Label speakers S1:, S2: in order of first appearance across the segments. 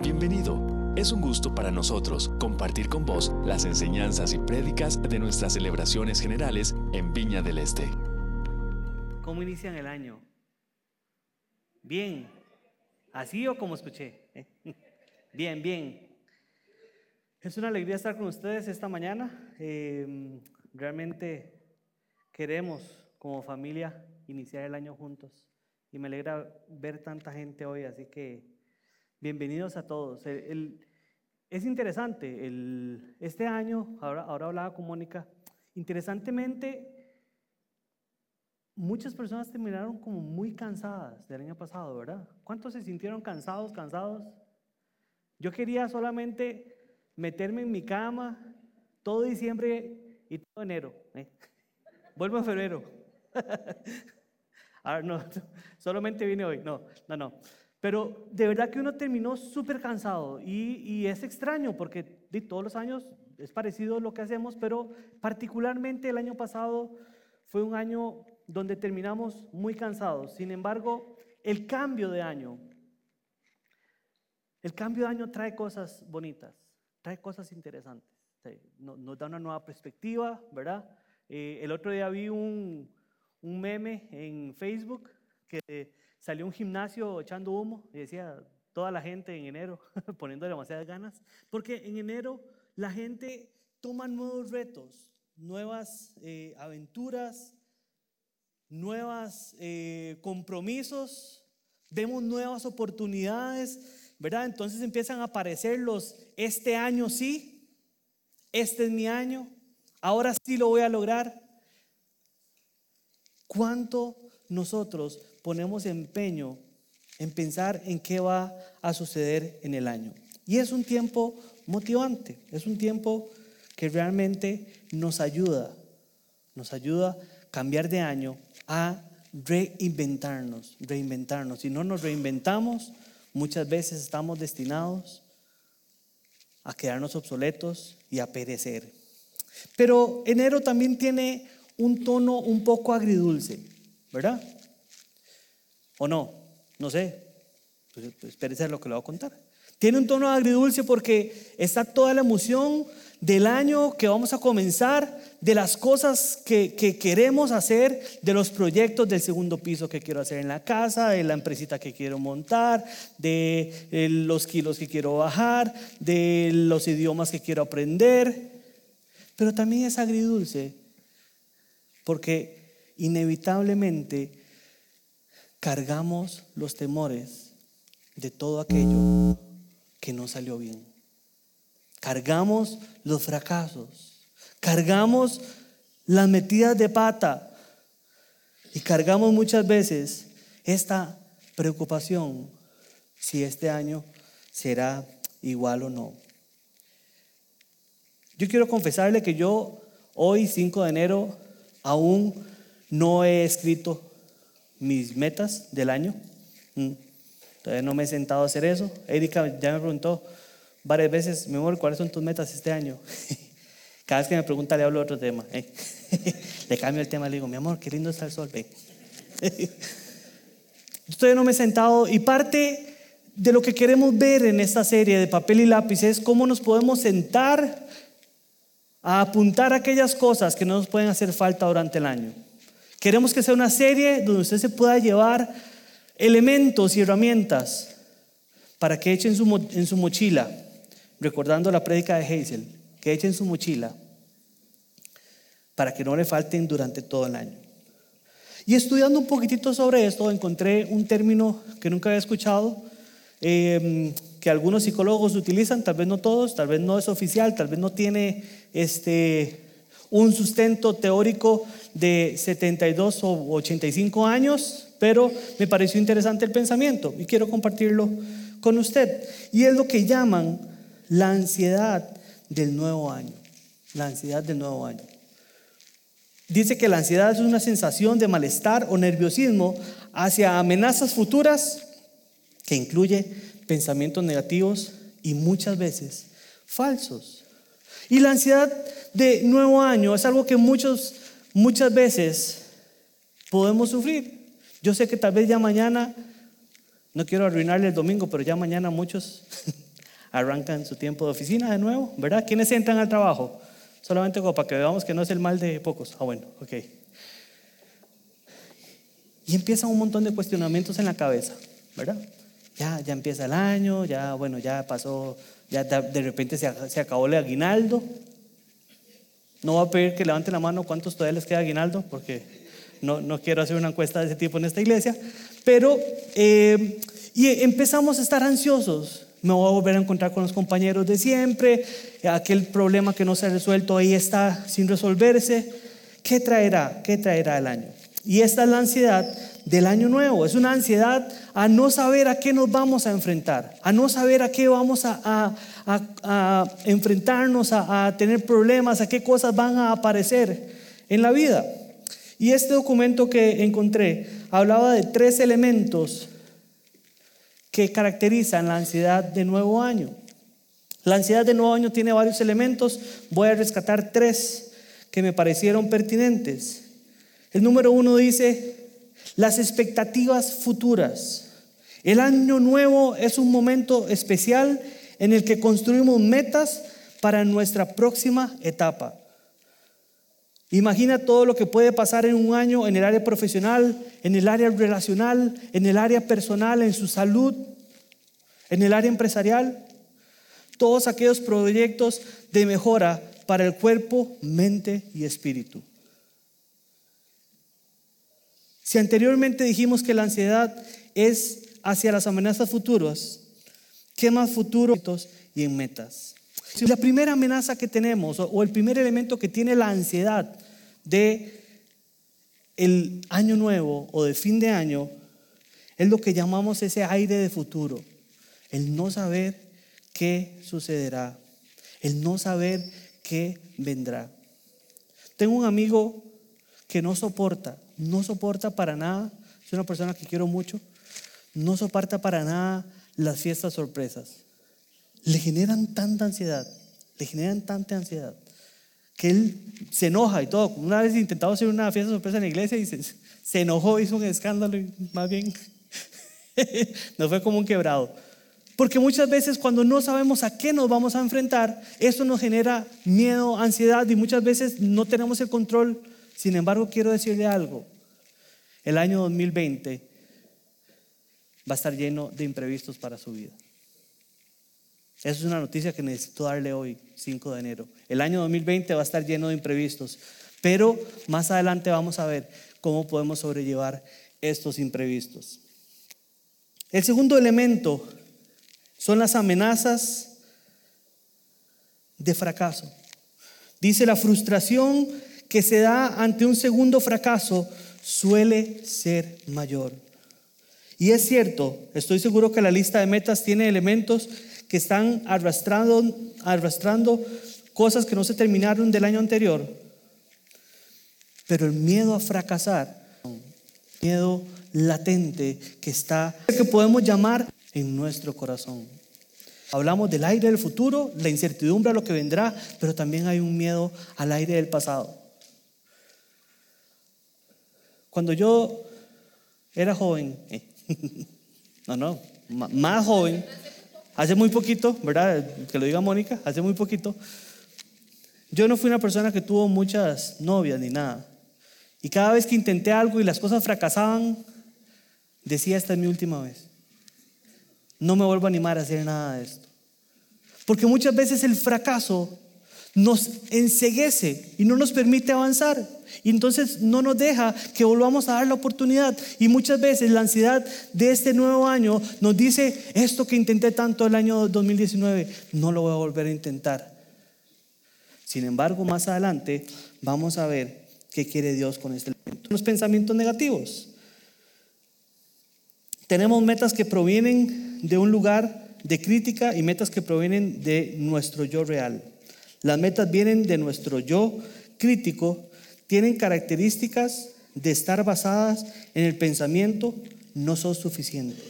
S1: Bienvenido. Es un gusto para nosotros compartir con vos las enseñanzas y prédicas de nuestras celebraciones generales en Viña del Este.
S2: ¿Cómo inician el año? Bien. ¿Así o como escuché? Bien, bien. Es una alegría estar con ustedes esta mañana. Eh, realmente queremos como familia iniciar el año juntos y me alegra ver tanta gente hoy, así que bienvenidos a todos. es interesante, el, este año, ahora, ahora hablaba con Mónica, interesantemente muchas personas terminaron como muy cansadas del año pasado, ¿verdad? ¿Cuántos se sintieron cansados, cansados? Yo quería solamente meterme en mi cama todo diciembre y todo enero. ¿eh? Vuelvo en febrero. Ahora no, solamente vine hoy. No, no, no. Pero de verdad que uno terminó súper cansado y, y, es extraño porque de todos los años es parecido lo que hacemos, pero particularmente el año pasado fue un año donde terminamos muy cansados. Sin embargo, el cambio de año, el cambio de año trae cosas bonitas, trae cosas interesantes, nos da una nueva perspectiva, ¿verdad? Eh, el otro día vi un, un meme en Facebook que salió un gimnasio echando humo y decía toda la gente en enero poniendo demasiadas ganas, porque en enero la gente toma nuevos retos, nuevas eh, aventuras, nuevos eh, compromisos, vemos nuevas oportunidades, ¿verdad? Entonces empiezan a aparecer los, este año sí, este es mi año, ahora sí lo voy a lograr. ¿Cuánto nosotros ponemos empeño en pensar en qué va a suceder en el año? Y es un tiempo motivante, es un tiempo que realmente nos ayuda, nos ayuda a cambiar de año a reinventarnos, reinventarnos. Si no nos reinventamos, muchas veces estamos destinados a quedarnos obsoletos y a perecer. Pero enero también tiene un tono un poco agridulce, ¿verdad? ¿O no? No sé. Pues, pues espérese lo que le voy a contar. Tiene un tono agridulce porque está toda la emoción del año que vamos a comenzar, de las cosas que, que, queremos hacer, de los proyectos del segundo piso que quiero hacer en la casa, de la empresita que quiero montar, de eh, los kilos que quiero bajar, de los idiomas que quiero aprender. Pero también es agridulce porque inevitablemente cargamos los temores de todo aquello que no salió bien. Cargamos los fracasos, cargamos las metidas de pata y cargamos muchas veces esta preocupación si este año será igual o no. Yo quiero confesarle que yo hoy, 5 de enero, Aún no he escrito mis metas del año. Mm. Todavía no me he sentado a hacer eso. Erika ya me preguntó varias veces, mi amor, ¿cuáles son tus metas este año? Cada vez que me pregunta le hablo de otro tema. ¿eh? le cambio el tema, le digo, mi amor, qué lindo está el sol. todavía no me he sentado y parte de lo que queremos ver en esta serie de papel y lápiz es cómo nos podemos sentar a apuntar aquellas cosas que no nos pueden hacer falta durante el año. Queremos que sea una serie donde usted se pueda llevar elementos y herramientas para que echen en su mochila, recordando la prédica de Hazel, que echen en su mochila para que no le falten durante todo el año. Y estudiando un poquitito sobre esto, encontré un término que nunca había escuchado, eh, que algunos psicólogos utilizan, tal vez no todos, tal vez no es oficial, tal vez no tiene este, un sustento teórico de 72 o 85 años, pero me pareció interesante el pensamiento y quiero compartirlo con usted. Y es lo que llaman la ansiedad del nuevo año. La ansiedad del nuevo año. Dice que la ansiedad es una sensación de malestar o nerviosismo hacia amenazas futuras que incluye pensamientos negativos y muchas veces falsos. Y la ansiedad de nuevo año es algo que muchos, muchas veces podemos sufrir. Yo sé que tal vez ya mañana, no quiero arruinarle el domingo, pero ya mañana muchos arrancan su tiempo de oficina de nuevo, ¿verdad? ¿Quiénes entran al trabajo? Solamente como para que veamos que no es el mal de pocos. Ah, bueno, ok. Y empiezan un montón de cuestionamientos en la cabeza, ¿verdad? Ya, ya empieza el año, ya, bueno, ya pasó, ya de repente se, se acabó el aguinaldo. No voy a pedir que levanten la mano cuántos todavía les queda aguinaldo, porque no, no quiero hacer una encuesta de ese tipo en esta iglesia. Pero, eh, y empezamos a estar ansiosos. Me voy a volver a encontrar con los compañeros de siempre. Aquel problema que no se ha resuelto ahí está sin resolverse. ¿Qué traerá? ¿Qué traerá el año? Y esta es la ansiedad del año nuevo. Es una ansiedad a no saber a qué nos vamos a enfrentar, a no saber a qué vamos a, enfrentarnos, a, tener problemas, a qué cosas van a aparecer en la vida. Y este documento que encontré hablaba de tres elementos que caracterizan la ansiedad de nuevo año. La ansiedad de nuevo año tiene varios elementos. Voy a rescatar tres que me parecieron pertinentes. El número uno dice, las expectativas futuras. El año nuevo es un momento especial en el que construimos metas para nuestra próxima etapa. Imagina todo lo que puede pasar en un año en el área profesional, en el área relacional, en el área personal, en su salud, en el área empresarial. Todos aquellos proyectos de mejora para el cuerpo, mente y espíritu. Si anteriormente dijimos que la ansiedad es hacia las amenazas futuras, ¿qué más futuros y en metas? La primera amenaza que tenemos o el primer elemento que tiene la ansiedad de el año nuevo o de fin de año es lo que llamamos ese aire de futuro, el no saber qué sucederá, el no saber qué vendrá. Tengo un amigo que no soporta no soporta para nada, es una persona que quiero mucho, no soporta para nada las fiestas sorpresas. Le generan tanta ansiedad, le generan tanta ansiedad, que él se enoja y todo. Una vez intentado hacer una fiesta sorpresa en la iglesia y se, se enojó, hizo un escándalo y más bien no fue como un quebrado. Porque muchas veces cuando no sabemos a qué nos vamos a enfrentar, eso nos genera miedo, ansiedad y muchas veces no tenemos el control sin embargo, quiero decirle algo. El año 2020 va a estar lleno de imprevistos para su vida. Esa es una noticia que necesito darle hoy, 5 de enero. El año 2020 va a estar lleno de imprevistos, pero más adelante vamos a ver cómo podemos sobrellevar estos imprevistos. El segundo elemento son las amenazas de fracaso. Dice la frustración que se da ante un segundo fracaso suele ser mayor. Y es cierto, estoy seguro que la lista de metas tiene elementos que están arrastrando, arrastrando cosas que no se terminaron del año anterior. Pero el miedo a fracasar, miedo latente que está, que podemos llamar en nuestro corazón. Hablamos del aire del futuro, la incertidumbre a lo que vendrá, pero también hay un miedo al aire del pasado. Cuando yo era joven, eh, no, no, más joven, hace muy poquito, ¿verdad? Que lo diga Mónica, hace muy poquito, yo no fui una persona que tuvo muchas novias ni nada. Y cada vez que intenté algo y las cosas fracasaban, decía, esta es mi última vez. No me vuelvo a animar a hacer nada de esto. Porque muchas veces el fracaso nos enseguece y no nos permite avanzar. Y entonces no nos deja que volvamos a dar la oportunidad. Y muchas veces la ansiedad de este nuevo año nos dice, esto que intenté tanto el año 2019, no lo voy a volver a intentar. Sin embargo, más adelante vamos a ver qué quiere Dios con este. Los pensamientos negativos. Tenemos metas que provienen de un lugar de crítica y metas que provienen de nuestro yo real. Las metas vienen de nuestro yo crítico, tienen características de estar basadas en el pensamiento, no sos suficiente,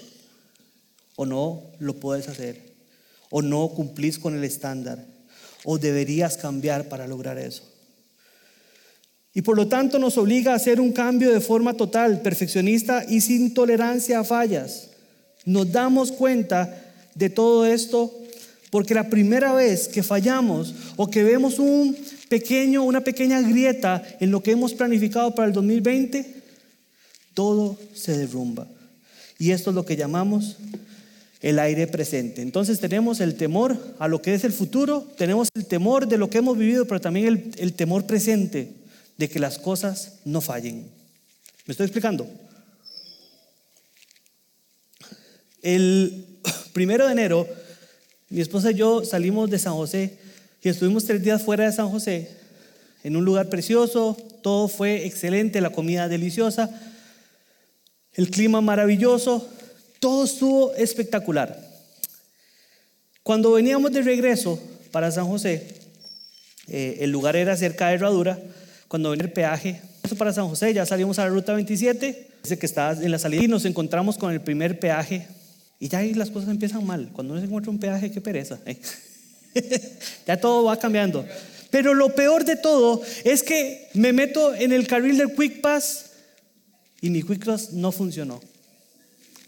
S2: o no lo puedes hacer, o no cumplís con el estándar, o deberías cambiar para lograr eso. Y por lo tanto nos obliga a hacer un cambio de forma total, perfeccionista y sin tolerancia a fallas. Nos damos cuenta de todo esto Porque la primera vez que fallamos o que vemos un pequeño, una pequeña grieta en lo que hemos planificado para el 2020, todo se derrumba. Y esto es lo que llamamos el aire presente. Entonces tenemos el temor a lo que es el futuro, tenemos el temor de lo que hemos vivido, pero también el, el temor presente de que las cosas no fallen. ¿Me estoy explicando? El primero de enero, mi esposa y yo salimos de San José y estuvimos tres días fuera de San José, en un lugar precioso, todo fue excelente, la comida deliciosa, el clima maravilloso, todo estuvo espectacular. Cuando veníamos de regreso para San José, eh, el lugar era cerca de Herradura, cuando venía el peaje, para San José, ya salimos a la ruta 27, dice que estaba en la salida y nos encontramos con el primer peaje y ya ahí las cosas empiezan mal. Cuando uno se encuentra un peaje, qué pereza. ¿eh? ya todo va cambiando. Pero lo peor de todo es que me meto en el carril del Quick Pass y mi Quick Pass no funcionó.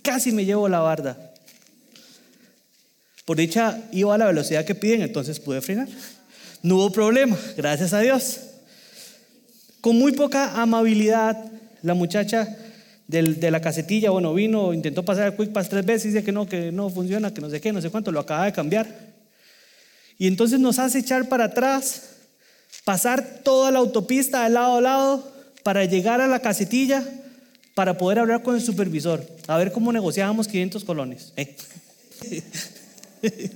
S2: Casi me llevo la barda. Por dicha iba a la velocidad que piden, entonces pude frenar. No hubo problema, gracias a Dios. Con muy poca amabilidad, la muchacha de la casetilla, bueno, vino, intentó pasar el Quick Pass tres veces, dice que no, que no funciona, que no sé qué, no sé cuánto, lo acaba de cambiar. Y entonces nos hace echar para atrás, pasar toda la autopista de lado a lado para llegar a la casetilla para poder hablar con el supervisor, a ver cómo negociábamos 500 colones. ¿eh?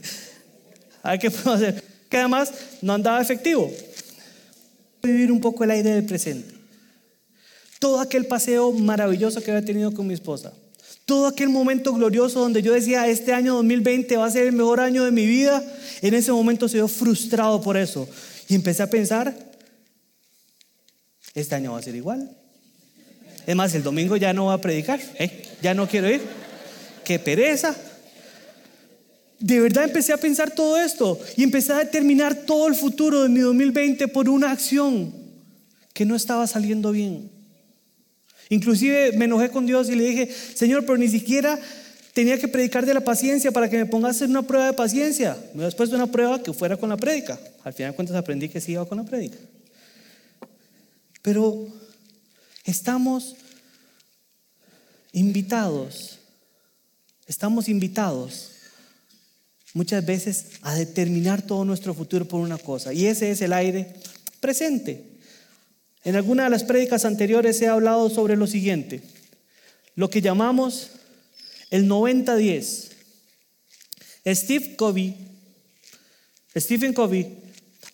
S2: a ver qué podemos hacer. Que además no andaba efectivo. Vivir un poco el aire del presente. Todo aquel paseo maravilloso que había tenido con mi esposa. Todo aquel momento glorioso donde yo decía, este año 2020 va a ser el mejor año de mi vida. En ese momento se dio frustrado por eso. Y empecé a pensar, este año va a ser igual. Es más, el domingo ya no va a predicar, ¿eh? ya no quiero ir. Qué pereza. De verdad empecé a pensar todo esto y empecé a determinar todo el futuro de mi 2020 por una acción que no estaba saliendo bien. Inclusive me enojé con Dios y le dije, Señor, pero ni siquiera tenía que predicar de la paciencia para que me pongas en una prueba de paciencia. Me después de una prueba que fuera con la prédica. Al final de cuentas aprendí que sí iba con la prédica. Pero Estamos invitados, estamos invitados muchas veces a determinar todo nuestro futuro por una cosa, y ese es el aire presente. En alguna de las prédicas anteriores he hablado sobre lo siguiente, lo que llamamos el 90-10. Steve Covey, Stephen Covey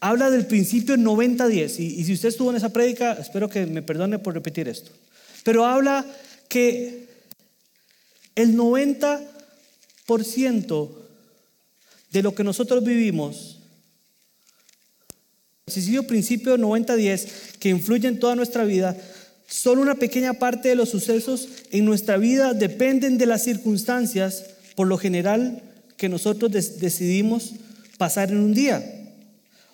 S2: habla del principio 90-10. Y, si usted estuvo en esa prédica, espero que me perdone por repetir esto. Pero habla que el 90% de lo que nosotros vivimos, sencillo principio 90-10 que influye en toda nuestra vida, solo una pequeña parte de los sucesos en nuestra vida dependen de las circunstancias, por lo general, que nosotros decidimos pasar en un día.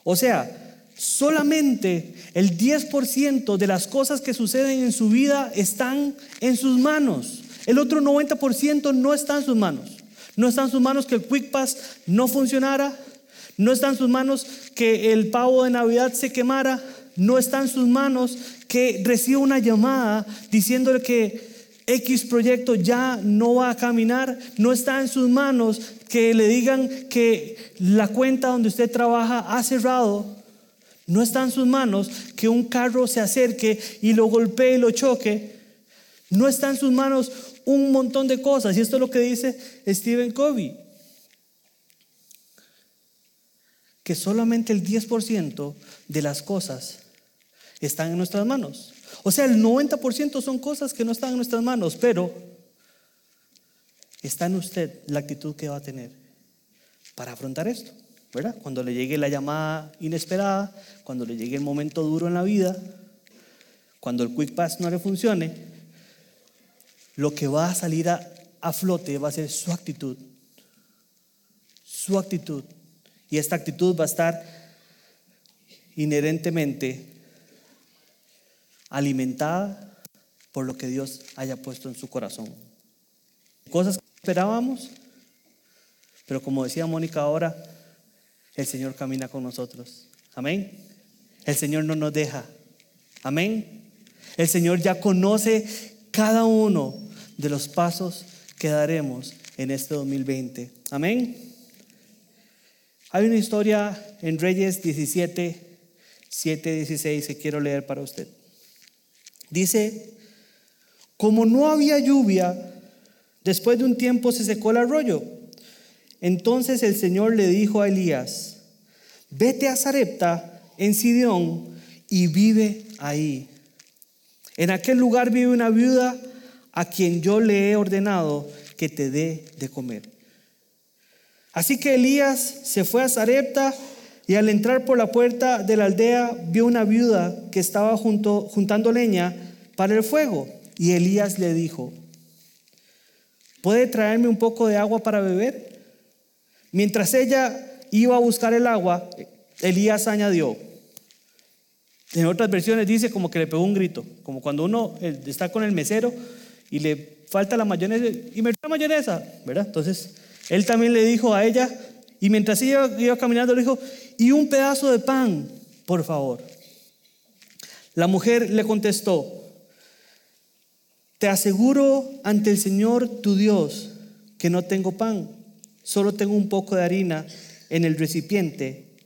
S2: O sea, solamente el 10% de las cosas que suceden en su vida están en sus manos. El otro 90% no está en sus manos. No está en sus manos que el Quick Pass no funcionara. No está en sus manos que el pavo de Navidad se quemara. No está en sus manos que reciba una llamada diciéndole que X proyecto ya no va a caminar. No está en sus manos que le digan que la cuenta donde usted trabaja ha cerrado, no está en sus manos que un carro se acerque y lo golpee y lo choque. No está en sus manos un montón de cosas. Y esto es lo que dice Stephen Covey. Que solamente el 10% de las cosas están en nuestras manos. O sea, el 90% son cosas que no están en nuestras manos, pero Está en usted la actitud que va a tener para afrontar esto, ¿verdad? Cuando le llegue la llamada inesperada, cuando le llegue el momento duro en la vida, cuando el quick pass no le funcione, lo que va a salir a, a flote va a ser su actitud. Su actitud. Y esta actitud va a estar inherentemente alimentada por lo que Dios haya puesto en su corazón. Cosas esperábamos, pero como decía Mónica ahora, el Señor camina con nosotros. Amén. El Señor no nos deja. Amén. El Señor ya conoce cada uno de los pasos que daremos en este 2020. Amén. Hay una historia en Reyes 17, 7, 16 que quiero leer para usted. Dice, como no había lluvia, después de un tiempo se secó el arroyo. Entonces el Señor le dijo a Elías, vete a Sarepta en Sidión y vive ahí. En aquel lugar vive una viuda a quien yo le he ordenado que te dé de comer. Así que Elías se fue a Sarepta y al entrar por la puerta de la aldea vio una viuda que estaba juntando leña para el fuego. Y Elías le dijo, ¿puede traerme un poco de agua para beber? Mientras ella iba a buscar el agua, Elías añadió, en otras versiones dice como que le pegó un grito, como cuando uno eh, está con el mesero y le falta la mayonesa y me da mayonesa, ¿verdad? Entonces, él también le dijo a ella, y mientras ella iba caminando, le dijo, y un pedazo de pan, por favor. La mujer le contestó, te aseguro ante el Señor tu Dios que no tengo pan, solo tengo un poco de harina en el recipiente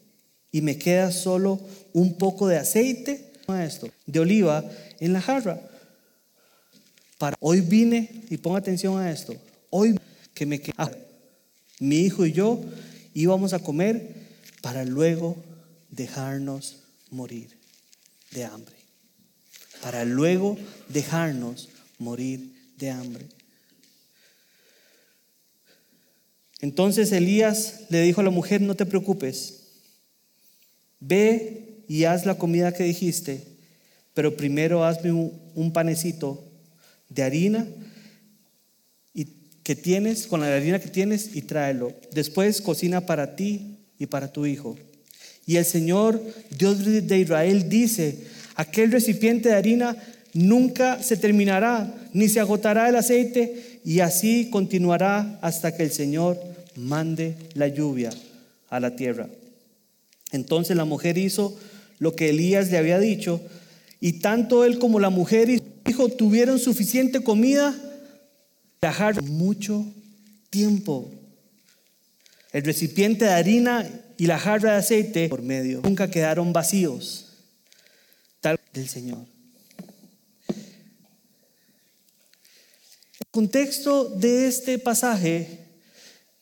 S2: y me queda solo un poco de aceite de oliva en la jarra. Para hoy vine y ponga atención a esto. Hoy que me queda mi hijo y yo íbamos a comer para luego dejarnos morir de hambre. Para luego dejarnos morir de hambre. Entonces Elías le dijo a la mujer, no te preocupes, ve y haz la comida que dijiste, pero primero hazme un, panecito de harina que tienes, con la harina que tienes y tráelo. Después cocina para ti y para tu hijo. Y el Señor, Dios de Israel, dice, aquel recipiente de harina nunca se terminará, ni se agotará el aceite, y así continuará hasta que el Señor mande la lluvia a la tierra. Entonces la mujer hizo lo que Elías le había dicho, y tanto él como la mujer y su hijo tuvieron suficiente comida viajar mucho tiempo. El recipiente de harina y la jarra de aceite por medio nunca quedaron vacíos. Tal del Señor. El contexto de este pasaje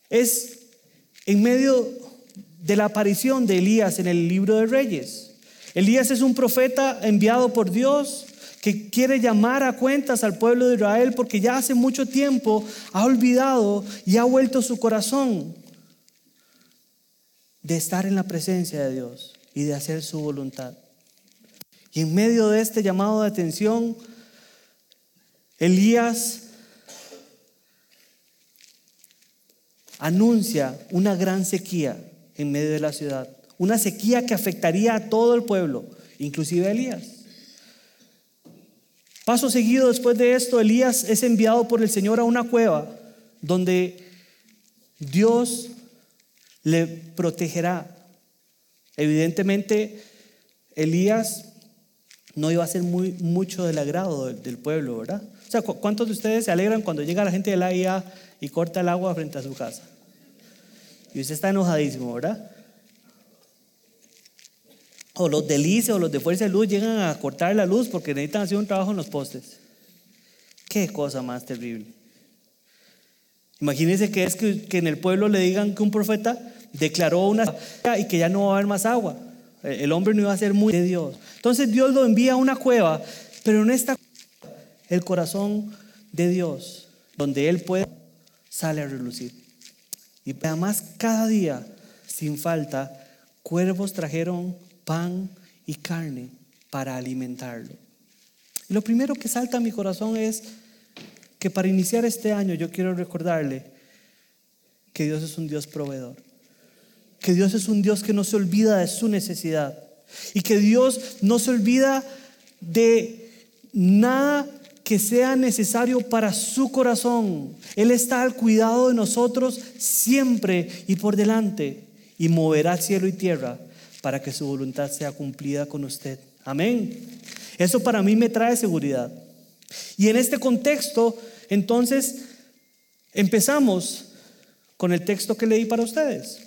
S2: es en medio de la aparición de Elías en el libro de Reyes. Elías es un profeta enviado por Dios que quiere llamar a cuentas al pueblo de Israel porque ya hace mucho tiempo ha olvidado y ha vuelto su corazón de estar en la presencia de Dios y de hacer su voluntad. Y en medio de este llamado de atención, Elías anuncia una gran sequía en medio de la ciudad, una sequía que afectaría a todo el pueblo, inclusive a Elías. Paso seguido después de esto, Elías es enviado por el Señor a una cueva donde Dios le protegerá. Evidentemente, Elías no iba a ser muy, mucho del agrado del, pueblo, ¿verdad? O sea, ¿cuántos de ustedes se alegran cuando llega la gente de la IA y corta el agua frente a su casa? Y usted está enojadísimo, ¿verdad? O los de o los de Fuerza de Luz llegan a cortar la luz porque necesitan hacer un trabajo en los postes. Qué cosa más terrible. Imagínense que es que, que en el pueblo le digan que un profeta declaró una y que ya no va a haber más agua. El hombre no iba a ser muy de Dios. Entonces Dios lo envía a una cueva, pero en esta el corazón de Dios, donde Él puede, sale a relucir. Y además cada día, sin falta, cuervos trajeron pan y carne para alimentarlo. Lo primero que salta a mi corazón es que para iniciar este año yo quiero recordarle que Dios es un Dios proveedor que Dios es un Dios que no se olvida de su necesidad y que Dios no se olvida de nada que sea necesario para su corazón. Él está al cuidado de nosotros siempre y por delante. y moverá cielo y tierra para que su voluntad sea cumplida con usted. Amén. Eso para mí me trae seguridad. Y en este contexto, entonces, empezamos con el texto que leí para ustedes.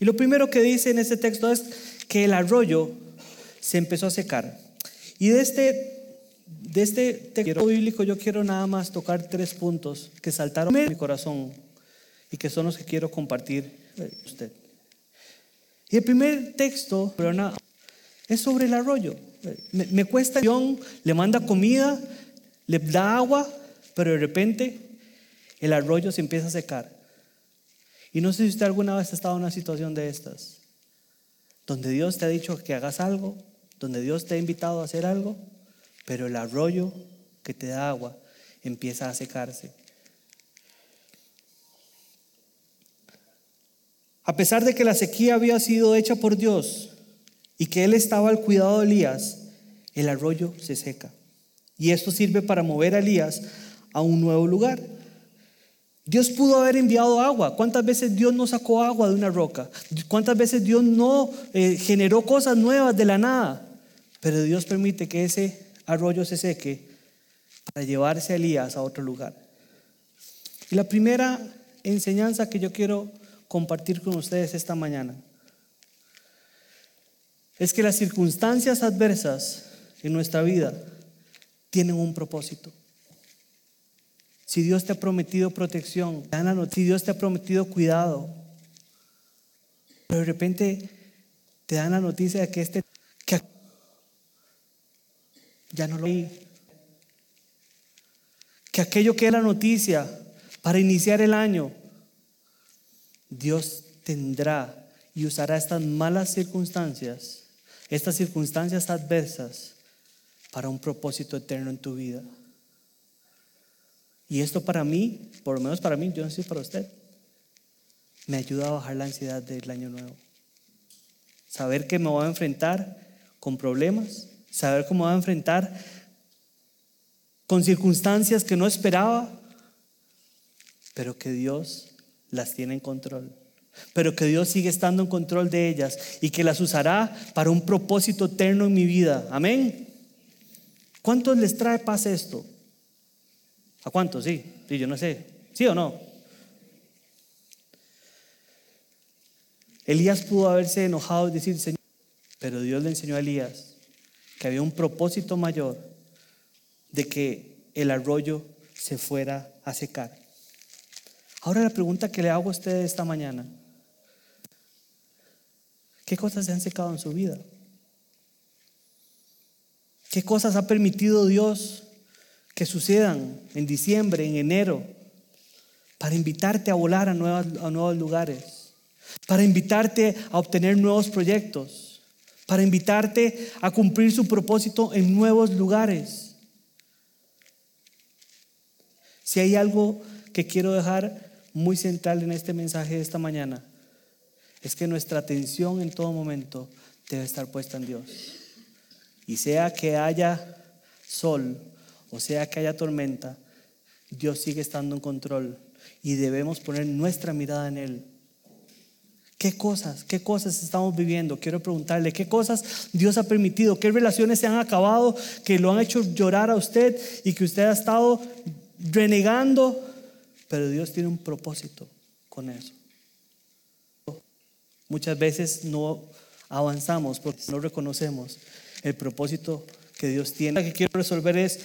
S2: Y lo primero que dice en este texto es que el arroyo se empezó a secar. Y de este, de este texto bíblico yo quiero nada más tocar tres puntos que saltaron en mi corazón y que son los que quiero compartir con usted. Y el primer texto es sobre el arroyo. Me, me cuesta, le manda comida, le da agua, pero de repente el arroyo se empieza a secar. Y no sé si usted alguna vez ha estado en una situación de estas, donde Dios te ha dicho que hagas algo, donde Dios te ha invitado a hacer algo, pero el arroyo que te da agua empieza a secarse. A pesar de que la sequía había sido hecha por Dios y que Él estaba al cuidado de Elías, el arroyo se seca. Y esto sirve para mover a Elías a un nuevo lugar. Dios pudo haber enviado agua. ¿Cuántas veces Dios no sacó agua de una roca? ¿Cuántas veces Dios no eh, generó cosas nuevas de la nada? Pero Dios permite que ese arroyo se seque para llevarse a Elías a otro lugar. Y la primera enseñanza que yo quiero compartir con ustedes esta mañana es que las circunstancias adversas en nuestra vida tienen un propósito. Si Dios te ha prometido protección, si Dios te ha prometido cuidado, pero de repente te dan la noticia de que este que ya no lo que aquello que era noticia para iniciar el año, Dios tendrá y usará estas malas circunstancias, estas circunstancias adversas para un propósito eterno en tu vida. Y esto para mí, por lo menos para mí, yo no sé para usted, me ayuda a bajar la ansiedad del año nuevo. Saber que me voy a enfrentar con problemas, saber cómo voy a enfrentar con circunstancias que no esperaba, pero que Dios las tiene en control. Pero que Dios sigue estando en control de ellas y que las usará para un propósito eterno en mi vida. Amén. ¿Cuántos les trae paz esto? ¿A cuántos? Sí, sí, yo no sé. ¿Sí o no? Elías pudo haberse enojado y decir, Señor, pero Dios le enseñó a Elías que había un propósito mayor de que el arroyo se fuera a secar. Ahora la pregunta que le hago a usted esta mañana, ¿qué cosas se han secado en su vida? ¿Qué cosas ha permitido Dios que sucedan en diciembre, en enero, para invitarte a volar a, a nuevos lugares, para invitarte a obtener nuevos proyectos, para invitarte a cumplir su propósito en nuevos lugares. Si hay algo que quiero dejar muy central en este mensaje de esta mañana, es que nuestra atención en todo momento debe estar puesta en Dios. Y sea que haya sol o sea que haya tormenta, Dios sigue estando en control y debemos poner nuestra mirada en Él. ¿Qué cosas, qué cosas estamos viviendo? Quiero preguntarle, ¿qué cosas Dios ha permitido? ¿Qué relaciones se han acabado que lo han hecho llorar a usted y que usted ha estado renegando? Pero Dios tiene un propósito con eso. Muchas veces no avanzamos porque no reconocemos el propósito que Dios tiene. Lo que quiero resolver es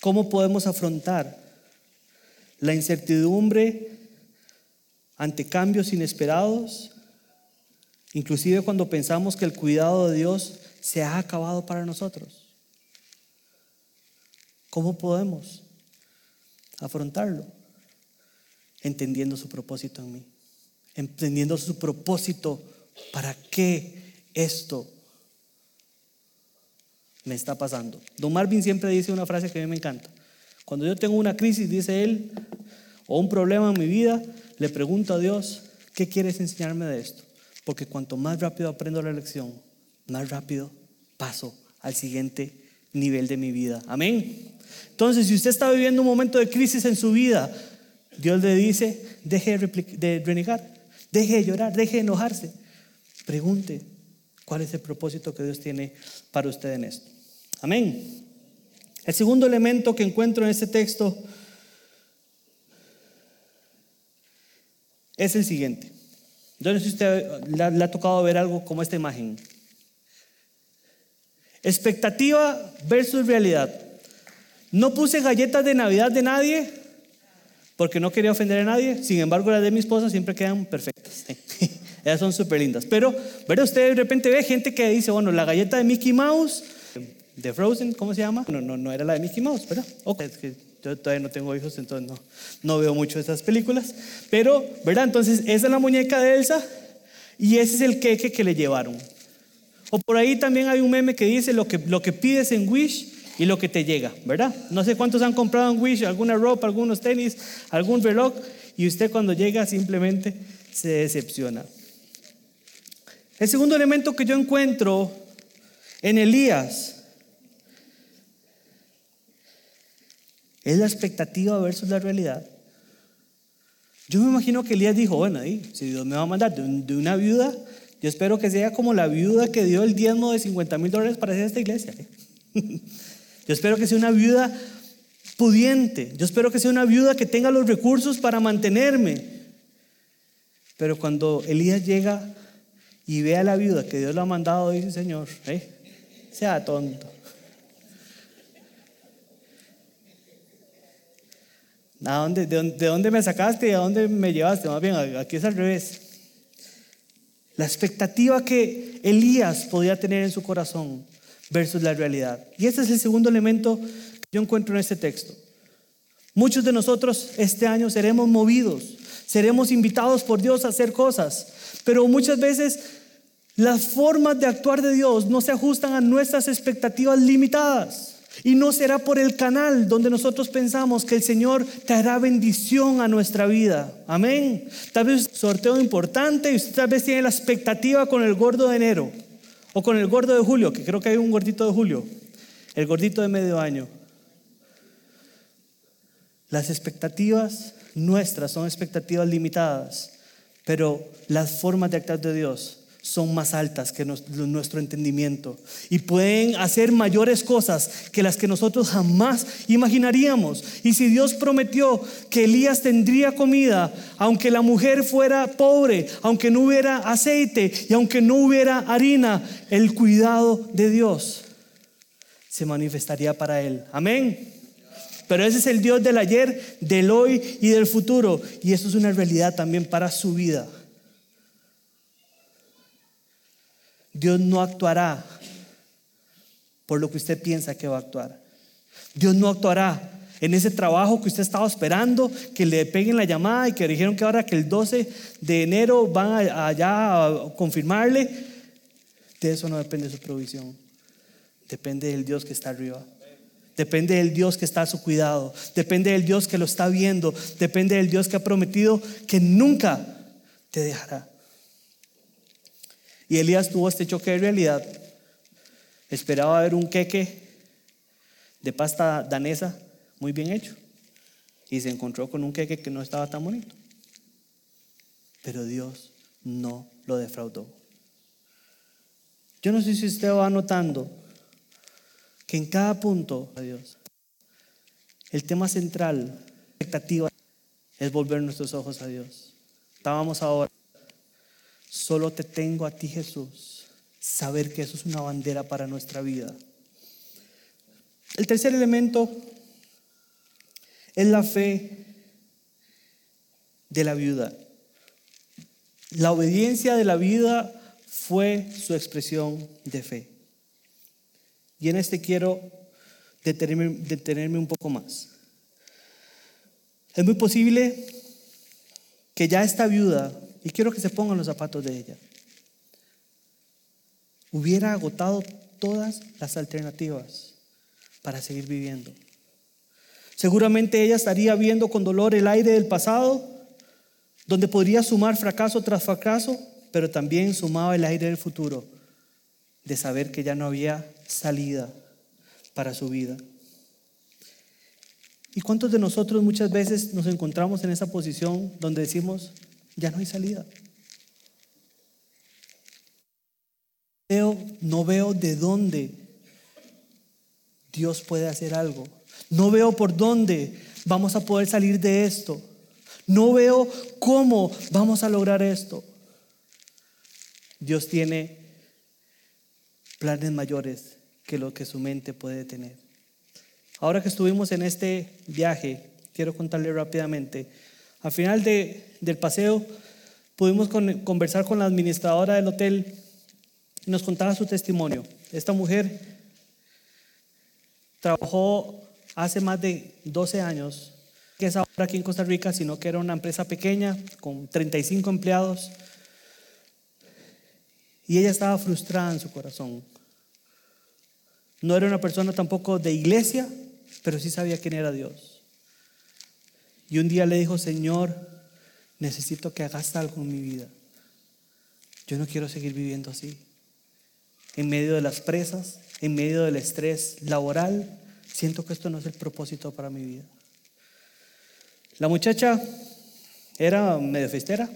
S2: ¿Cómo podemos afrontar la incertidumbre ante cambios inesperados? Inclusive cuando pensamos que el cuidado de Dios se ha acabado para nosotros. ¿Cómo podemos afrontarlo? Entendiendo su propósito en mí. Entendiendo su propósito para qué esto me está pasando. Don Marvin siempre dice una frase que a mí me encanta. Cuando yo tengo una crisis, dice él, o un problema en mi vida, le pregunto a Dios, ¿qué quieres enseñarme de esto? Porque cuanto más rápido aprendo la lección, más rápido paso al siguiente nivel de mi vida. Amén. Entonces, si usted está viviendo un momento de crisis en su vida, Dios le dice, deje de renegar, Deje de llorar, deje de enojarse. Pregunte cuál es el propósito que Dios tiene para usted en esto. Amén. El segundo elemento que encuentro en este texto es el siguiente. Yo no sé si usted le ha, le ha tocado ver algo como esta imagen. Expectativa versus realidad. No puse galletas de Navidad de nadie porque no quería ofender a nadie. Sin embargo, las de mi esposa siempre quedan perfectas. Ellas son súper lindas. Pero, ¿verdad? Usted de repente ve gente que dice, bueno, la galleta de Mickey Mouse, de Frozen, ¿cómo se llama? No, no, no era la de Mickey Mouse, ¿verdad? Ok, es que yo todavía no tengo hijos, entonces no, no veo mucho esas películas. Pero, ¿verdad? Entonces, esa es la muñeca de Elsa y ese es el queque que le llevaron. O por ahí también hay un meme que dice lo que, lo que pides en Wish y lo que te llega, ¿verdad? No sé cuántos han comprado en Wish, alguna ropa, algunos tenis, algún reloj, y usted cuando llega simplemente se decepciona. El segundo elemento que yo encuentro en Elías es la expectativa versus la realidad. Yo me imagino que Elías dijo, bueno, si Dios me va a mandar de, una viuda, yo espero que sea como la viuda que dio el diezmo de 50 mil dólares para hacer esta iglesia. Yo espero que sea una viuda pudiente. Yo espero que sea una viuda que tenga los recursos para mantenerme. Pero cuando Elías llega y ve a la viuda que Dios lo ha mandado, dice, Señor, sea tonto. ¿A dónde, de, dónde me sacaste y a dónde me llevaste? Más bien, aquí es al revés. La expectativa que Elías podía tener en su corazón versus la realidad. Y este es el segundo elemento que yo encuentro en este texto. Muchos de nosotros este año seremos movidos, seremos invitados por Dios a hacer cosas, pero muchas veces las formas de actuar de Dios no se ajustan a nuestras expectativas limitadas. Y no será por el canal donde nosotros pensamos que el Señor traerá bendición a nuestra vida. Amén. Tal vez un sorteo importante y usted tal vez tiene la expectativa con el gordo de enero. O con el gordo de julio, que creo que hay un gordito de julio, el gordito de medio año. Las expectativas nuestras son expectativas limitadas, pero las formas de actuar de Dios son más altas que nuestro entendimiento y pueden hacer mayores cosas que las que nosotros jamás imaginaríamos. Y si Dios prometió que Elías tendría comida, aunque la mujer fuera pobre, aunque no hubiera aceite y aunque no hubiera harina, el cuidado de Dios se manifestaría para él. Amén. Pero ese es el Dios del ayer, del hoy y del futuro. Y eso es una realidad también para su vida. Dios no actuará por lo que usted piensa que va a actuar. Dios no actuará en ese trabajo que usted estaba esperando, que le peguen la llamada y que dijeron que ahora que el 12 de enero van allá a confirmarle. De eso no depende su provisión. Depende del Dios que está arriba. Depende del Dios que está a su cuidado. Depende del Dios que lo está viendo. Depende del Dios que ha prometido que nunca te dejará. Y Elías tuvo este choque de realidad. Esperaba ver un queque de pasta danesa muy bien hecho. Y se encontró con un queque que no estaba tan bonito. Pero Dios no lo defraudó. Yo no sé si usted va notando que en cada punto, Dios, el tema central, expectativa, es volver nuestros ojos a Dios. Estábamos ahora. Solo te tengo a ti, Jesús. Saber que eso es una bandera para nuestra vida. El tercer elemento es la fe de la viuda. La obediencia de la vida fue su expresión de fe. Y en este quiero detenerme, detenerme un poco más. Es muy posible que ya esta viuda y quiero que se pongan los zapatos de ella. Hubiera agotado todas las alternativas para seguir viviendo. Seguramente ella estaría viendo con dolor el aire del pasado, donde podría sumar fracaso tras fracaso, pero también sumaba el aire del futuro, de saber que ya no había salida para su vida. ¿Y cuántos de nosotros muchas veces nos encontramos en esa posición donde decimos, ya no hay salida. No veo de dónde Dios puede hacer algo. No veo por dónde vamos a poder salir de esto. No veo cómo vamos a lograr esto. Dios tiene planes mayores que lo que su mente puede tener. Ahora que estuvimos en este viaje, quiero contarle rápidamente, al final de del paseo pudimos conversar con la administradora del hotel y nos contaba su testimonio. Esta mujer trabajó hace más de 12 años, que es ahora aquí en Costa Rica, sino que era una empresa pequeña con 35 empleados. Y ella estaba frustrada en su corazón. No era una persona tampoco de iglesia, pero sí sabía quién era Dios. Y un día le dijo, Señor, necesito que hagas algo en mi vida. Yo no quiero seguir viviendo así. En medio de las presas, en medio del estrés laboral, siento que esto no es el propósito para mi vida. La muchacha era medio festera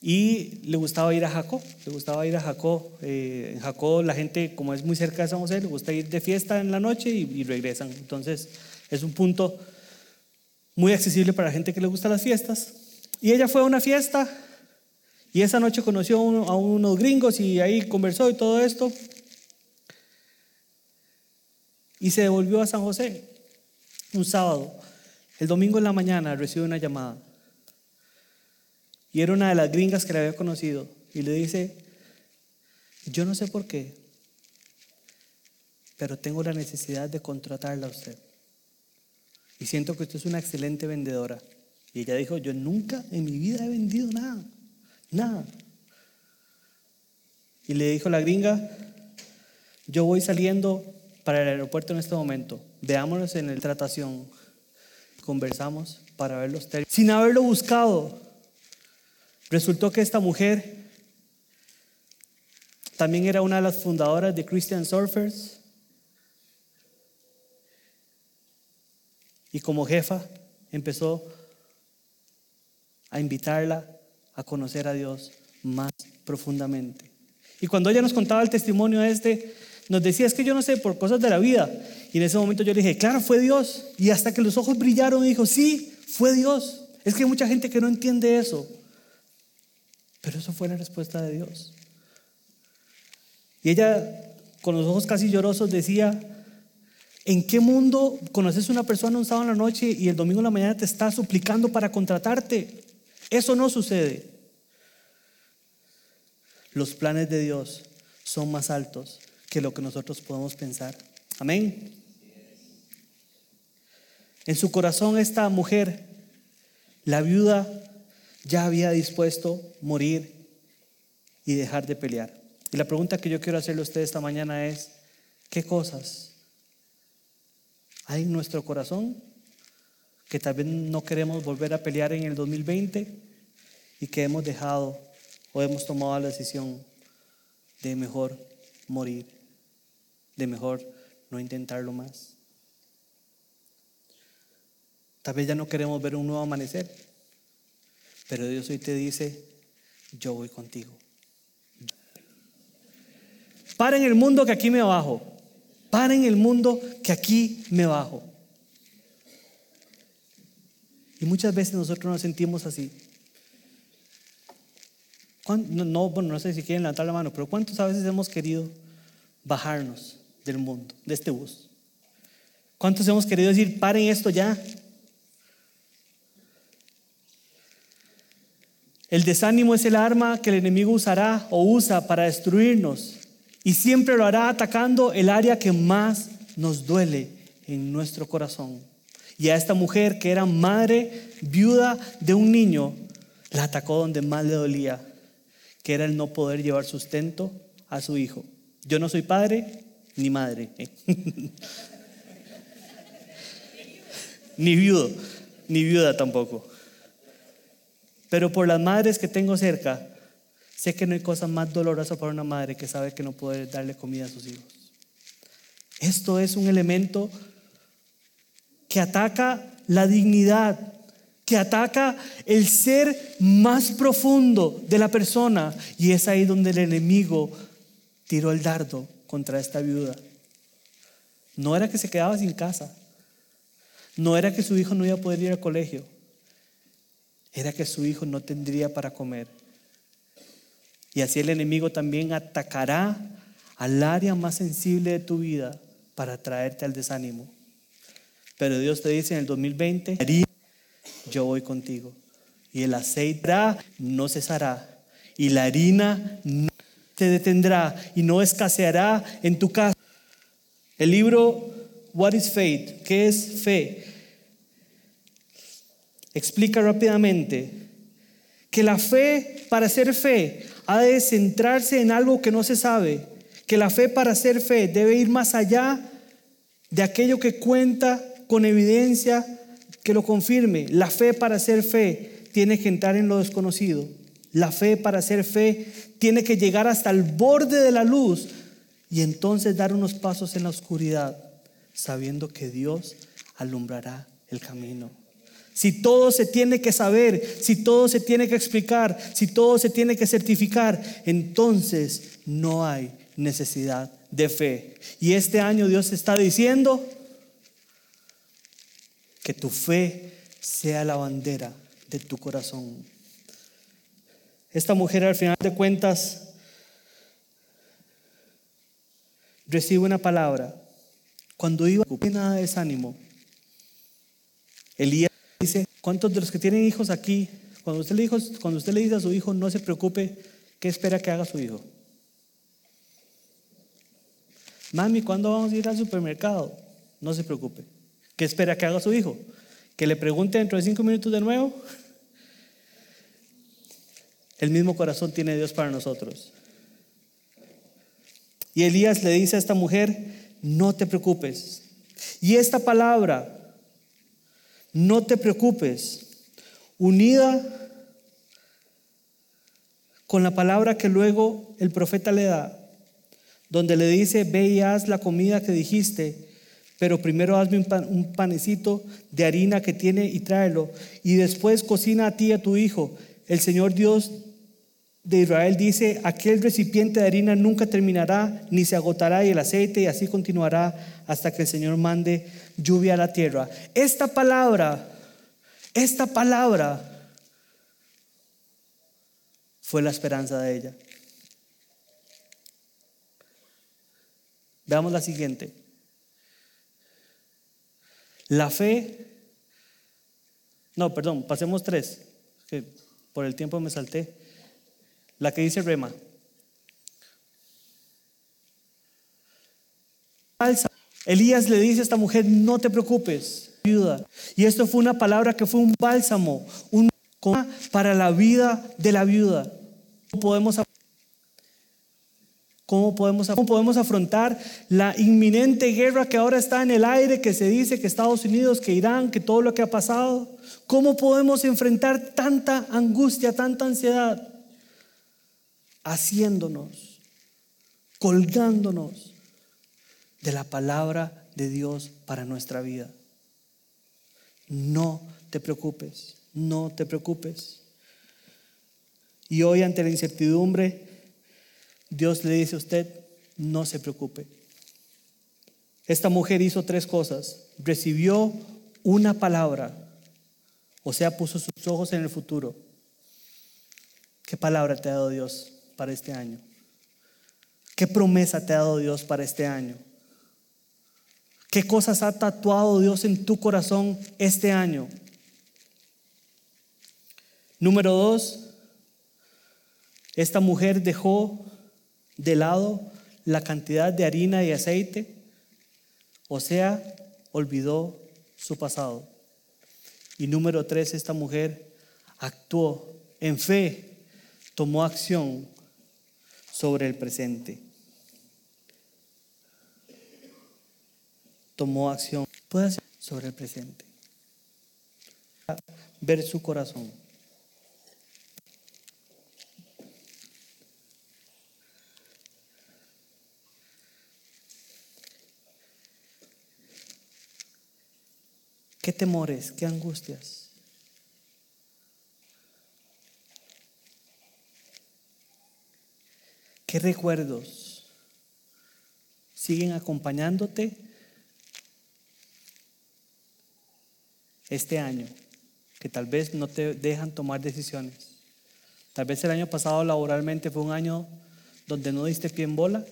S2: y le gustaba ir a Jacó, le gustaba ir a Jacó. Eh, en Jacó la gente, como es muy cerca de San José, le gusta ir de fiesta en la noche y, y regresan. Entonces es un punto muy accesible para la gente que le gusta las fiestas. Y ella fue a una fiesta y esa noche conoció a unos gringos y ahí conversó y todo esto y se devolvió a San José un sábado. El domingo en la mañana recibe una llamada. Y era una de las gringas que le había conocido. Y le dice, yo no sé por qué, pero tengo la necesidad de contratarla a usted. Y siento que usted es una excelente vendedora. Y ella dijo, yo nunca en mi vida he vendido nada, nada. Y le dijo la gringa, yo voy saliendo para el aeropuerto en este momento. Veámonos en el tratación. Conversamos para ver los términos. Sin haberlo buscado, resultó que esta mujer también era una de las fundadoras de Christian Surfers. Y como jefa empezó a invitarla a conocer a Dios más profundamente. Y cuando ella nos contaba el testimonio este, nos decía, es que yo no sé, por cosas de la vida. Y en ese momento yo le dije, claro, fue Dios. Y hasta que los ojos brillaron, dijo, sí, fue Dios. Es que hay mucha gente que no entiende eso. Pero eso fue la respuesta de Dios. Y ella, con los ojos casi llorosos, decía, ¿en qué mundo conoces a una persona un sábado en la noche y el domingo en la mañana te está suplicando para contratarte? Eso no sucede. Los planes de Dios son más altos que lo que nosotros podemos pensar. Amén. En su corazón esta mujer, la viuda, ya había dispuesto morir y dejar de pelear. Y la pregunta que yo quiero hacerle a usted esta mañana es, ¿qué cosas hay en nuestro corazón que tal vez no queremos volver a pelear en el 2020 y que hemos dejado o hemos tomado la decisión de mejor morir? de mejor no intentarlo más. Tal vez ya no queremos ver un nuevo amanecer, pero Dios hoy te dice, yo voy contigo. Para en el mundo que aquí me bajo. Para en el mundo que aquí me bajo. Y muchas veces nosotros nos sentimos así. No, no, no sé si quieren levantar la mano, pero ¿cuántos a veces hemos querido bajarnos? del mundo, de este bus. ¿Cuántos hemos querido decir, paren esto ya? El desánimo es el arma que el enemigo usará o usa para destruirnos y siempre lo hará atacando el área que más nos duele en nuestro corazón. Y a esta mujer que era madre viuda de un niño, la atacó donde más le dolía, que era el no poder llevar sustento a su hijo. Yo no soy padre, ni madre, ni viudo, ni viuda tampoco. Pero por las madres que tengo cerca, sé que no hay cosa más dolorosa para una madre que sabe que no puede darle comida a sus hijos. Esto es un elemento que ataca la dignidad, que ataca el ser más profundo de la persona y es ahí donde el enemigo tiró el dardo contra esta viuda. No era que se quedaba sin casa. No era que su hijo no iba a poder ir al colegio. Era que su hijo no tendría para comer. Y así el enemigo también atacará al área más sensible de tu vida para traerte al desánimo. Pero Dios te dice en el 2020, yo voy contigo. Y el aceite no cesará. Y la harina no se detendrá y no escaseará en tu casa. El libro What is Faith? ¿Qué es fe? Explica rápidamente que la fe, para ser fe, ha de centrarse en algo que no se sabe, que la fe para ser fe debe ir más allá de aquello que cuenta con evidencia que lo confirme. La fe para ser fe tiene que entrar en lo desconocido. La fe para ser fe tiene que llegar hasta el borde de la luz y entonces dar unos pasos en la oscuridad, sabiendo que Dios alumbrará el camino. Si todo se tiene que saber, si todo se tiene que explicar, si todo se tiene que certificar, entonces no hay necesidad de fe. Y este año Dios está diciendo que tu fe sea la bandera de tu corazón. Esta mujer al final de cuentas recibe una palabra. Cuando iba nada de desánimo, Elías ¿cuántos de los que tienen hijos aquí, cuando usted, le cuando usted le dice a su hijo, no se preocupe, ¿qué espera que haga su hijo? Mami, ¿cuándo vamos a ir al supermercado? No se preocupe. ¿Qué espera que haga su hijo? ¿Que le pregunte dentro de cinco minutos de nuevo? El mismo corazón tiene Dios para nosotros. Y Elías le dice a esta mujer, no te preocupes. Y esta palabra, no te preocupes, unida con la palabra que luego el profeta le da, donde le dice, ve y haz la comida que dijiste, pero primero hazme un, panecito de harina que tiene y tráelo, y después cocina a ti y a tu hijo. El Señor Dios de Israel dice, aquel recipiente de harina nunca terminará, ni se agotará y el aceite, y así continuará hasta que el Señor mande lluvia a la tierra. Esta palabra, esta palabra fue la esperanza de ella. Veamos la siguiente. La fe, no, perdón, pasemos tres, que por el tiempo me salté. La que dice rema. Elías le dice a esta mujer, no te preocupes, ayuda. Y esto fue una palabra que fue un bálsamo, un para la vida de la viuda. ¿Cómo podemos, cómo podemos, cómo podemos afrontar la inminente guerra que ahora está en el aire, que se dice que Estados Unidos, que Irán, que todo lo que ha pasado? ¿Cómo podemos enfrentar tanta angustia, tanta ansiedad? Haciéndonos, colgándonos de la palabra de Dios para nuestra vida. No te preocupes, no te preocupes. Y hoy ante la incertidumbre, Dios le dice a usted, no se preocupe. Esta mujer hizo tres cosas. Recibió una palabra, o sea, puso sus ojos en el futuro. ¿Qué palabra te ha dado Dios? Para este año? ¿Qué promesa te ha dado Dios para este año? ¿Qué cosas ha tatuado Dios en tu corazón este año? Número dos, esta mujer dejó de lado la cantidad de harina y aceite, o sea, olvidó su pasado. Y número tres, esta mujer actuó en fe, tomó acción sobre el presente. Tomó acción sobre el presente. Ver su corazón. ¿Qué temores? ¿Qué angustias? ¿Qué recuerdos siguen acompañándote este año, que tal vez no te dejan tomar decisiones. Tal vez el año pasado laboralmente fue un año donde no diste pie en bola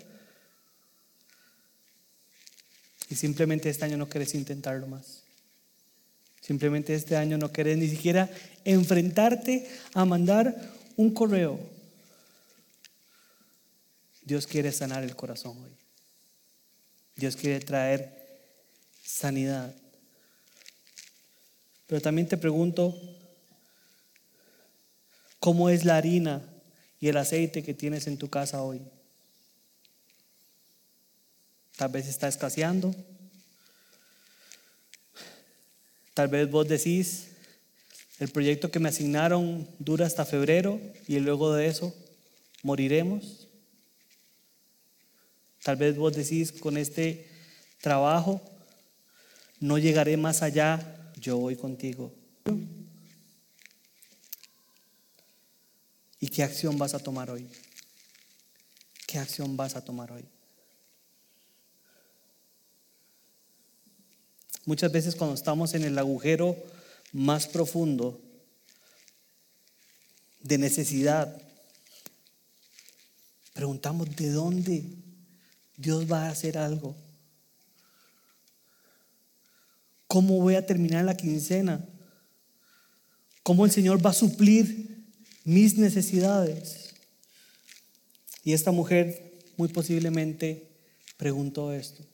S2: y simplemente este año no quieres intentarlo más. Simplemente este año no querés ni siquiera enfrentarte a mandar un correo. Dios quiere sanar el corazón hoy. Dios quiere traer sanidad. Pero también te pregunto, ¿cómo es la harina y el aceite que tienes en tu casa hoy? Tal vez está escaseando. Tal vez vos decís, el proyecto que me asignaron dura hasta febrero y luego de eso moriremos. Tal vez vos decís, con este trabajo no llegaré más allá, yo voy contigo. ¿Y qué acción vas a tomar hoy? ¿Qué acción vas a tomar hoy? Muchas veces cuando estamos en el agujero más profundo de necesidad, preguntamos de dónde Dios va a hacer algo. ¿Cómo voy a terminar la quincena? ¿Cómo el Señor va a suplir mis necesidades? Y esta mujer muy posiblemente preguntó esto.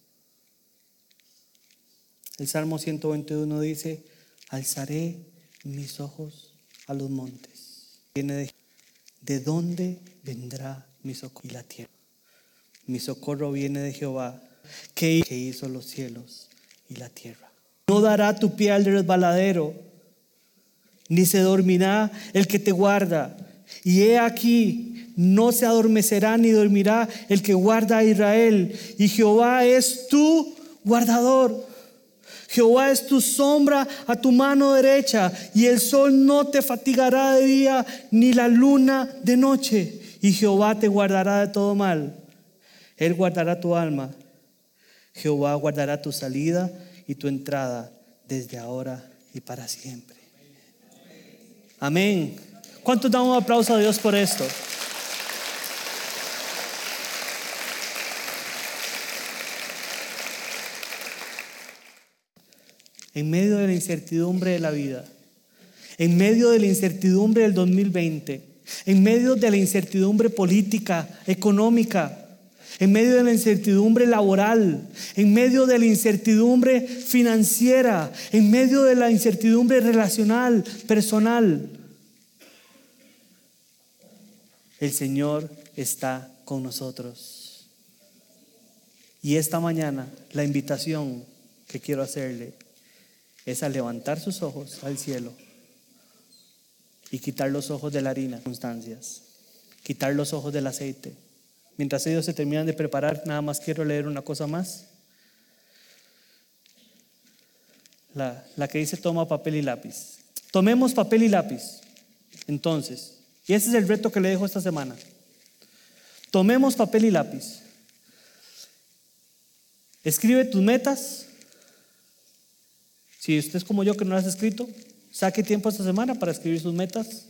S2: El Salmo 121 dice, alzaré mis ojos a los montes. Viene de, ¿de dónde vendrá mi socorro? Y la tierra. Mi socorro viene de Jehová, que hizo los cielos y la tierra. No dará tu pie al resbaladero, ni se dormirá el que te guarda. Y he aquí, no se adormecerá ni dormirá el que guarda a Israel. Y Jehová es tu guardador. Jehová es tu sombra a tu mano derecha, y el sol no te fatigará de día, ni la luna de noche. Y Jehová te guardará de todo mal. Él guardará tu alma. Jehová guardará tu salida y tu entrada desde ahora y para siempre. Amén. ¿Cuántos damos un aplauso a Dios por esto? en medio de la incertidumbre de la vida, en medio de la incertidumbre del 2020, en medio de la incertidumbre política, económica, en medio de la incertidumbre laboral, en medio de la incertidumbre financiera, en medio de la incertidumbre relacional, personal. El Señor está con nosotros. Y esta mañana la invitación que quiero hacerle es a levantar sus ojos al cielo y quitar los ojos de la harina, circunstancias, quitar los ojos del aceite. Mientras ellos se terminan de preparar, nada más quiero leer una cosa más. La, la que dice toma papel y lápiz. Tomemos papel y lápiz. Entonces, y ese es el reto que le dejo esta semana. Tomemos papel y lápiz. Escribe tus metas, si usted es como yo que no lo has escrito, saque tiempo esta semana para escribir sus metas,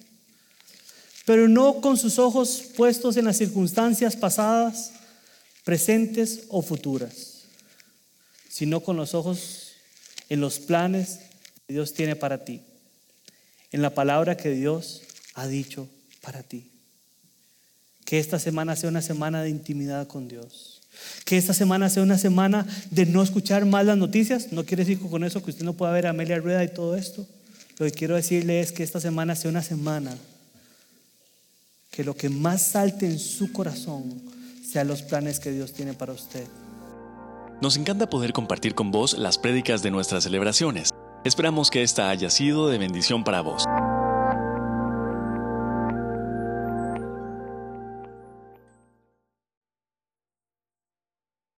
S2: pero no con sus ojos puestos en las circunstancias pasadas, presentes o futuras, sino con los ojos en los planes que Dios tiene para ti, en la palabra que Dios ha dicho para ti. Que esta semana sea una semana de intimidad con Dios que esta semana sea una semana de no escuchar más las noticias. No quiere decir con eso que usted no pueda ver a Amelia Rueda y todo esto. Lo que quiero decirle es que esta semana sea una semana que lo que más salte en su corazón sean los planes que Dios tiene para usted.
S1: Nos encanta poder compartir con vos las prédicas de nuestras celebraciones. Esperamos que esta haya sido de bendición para vos.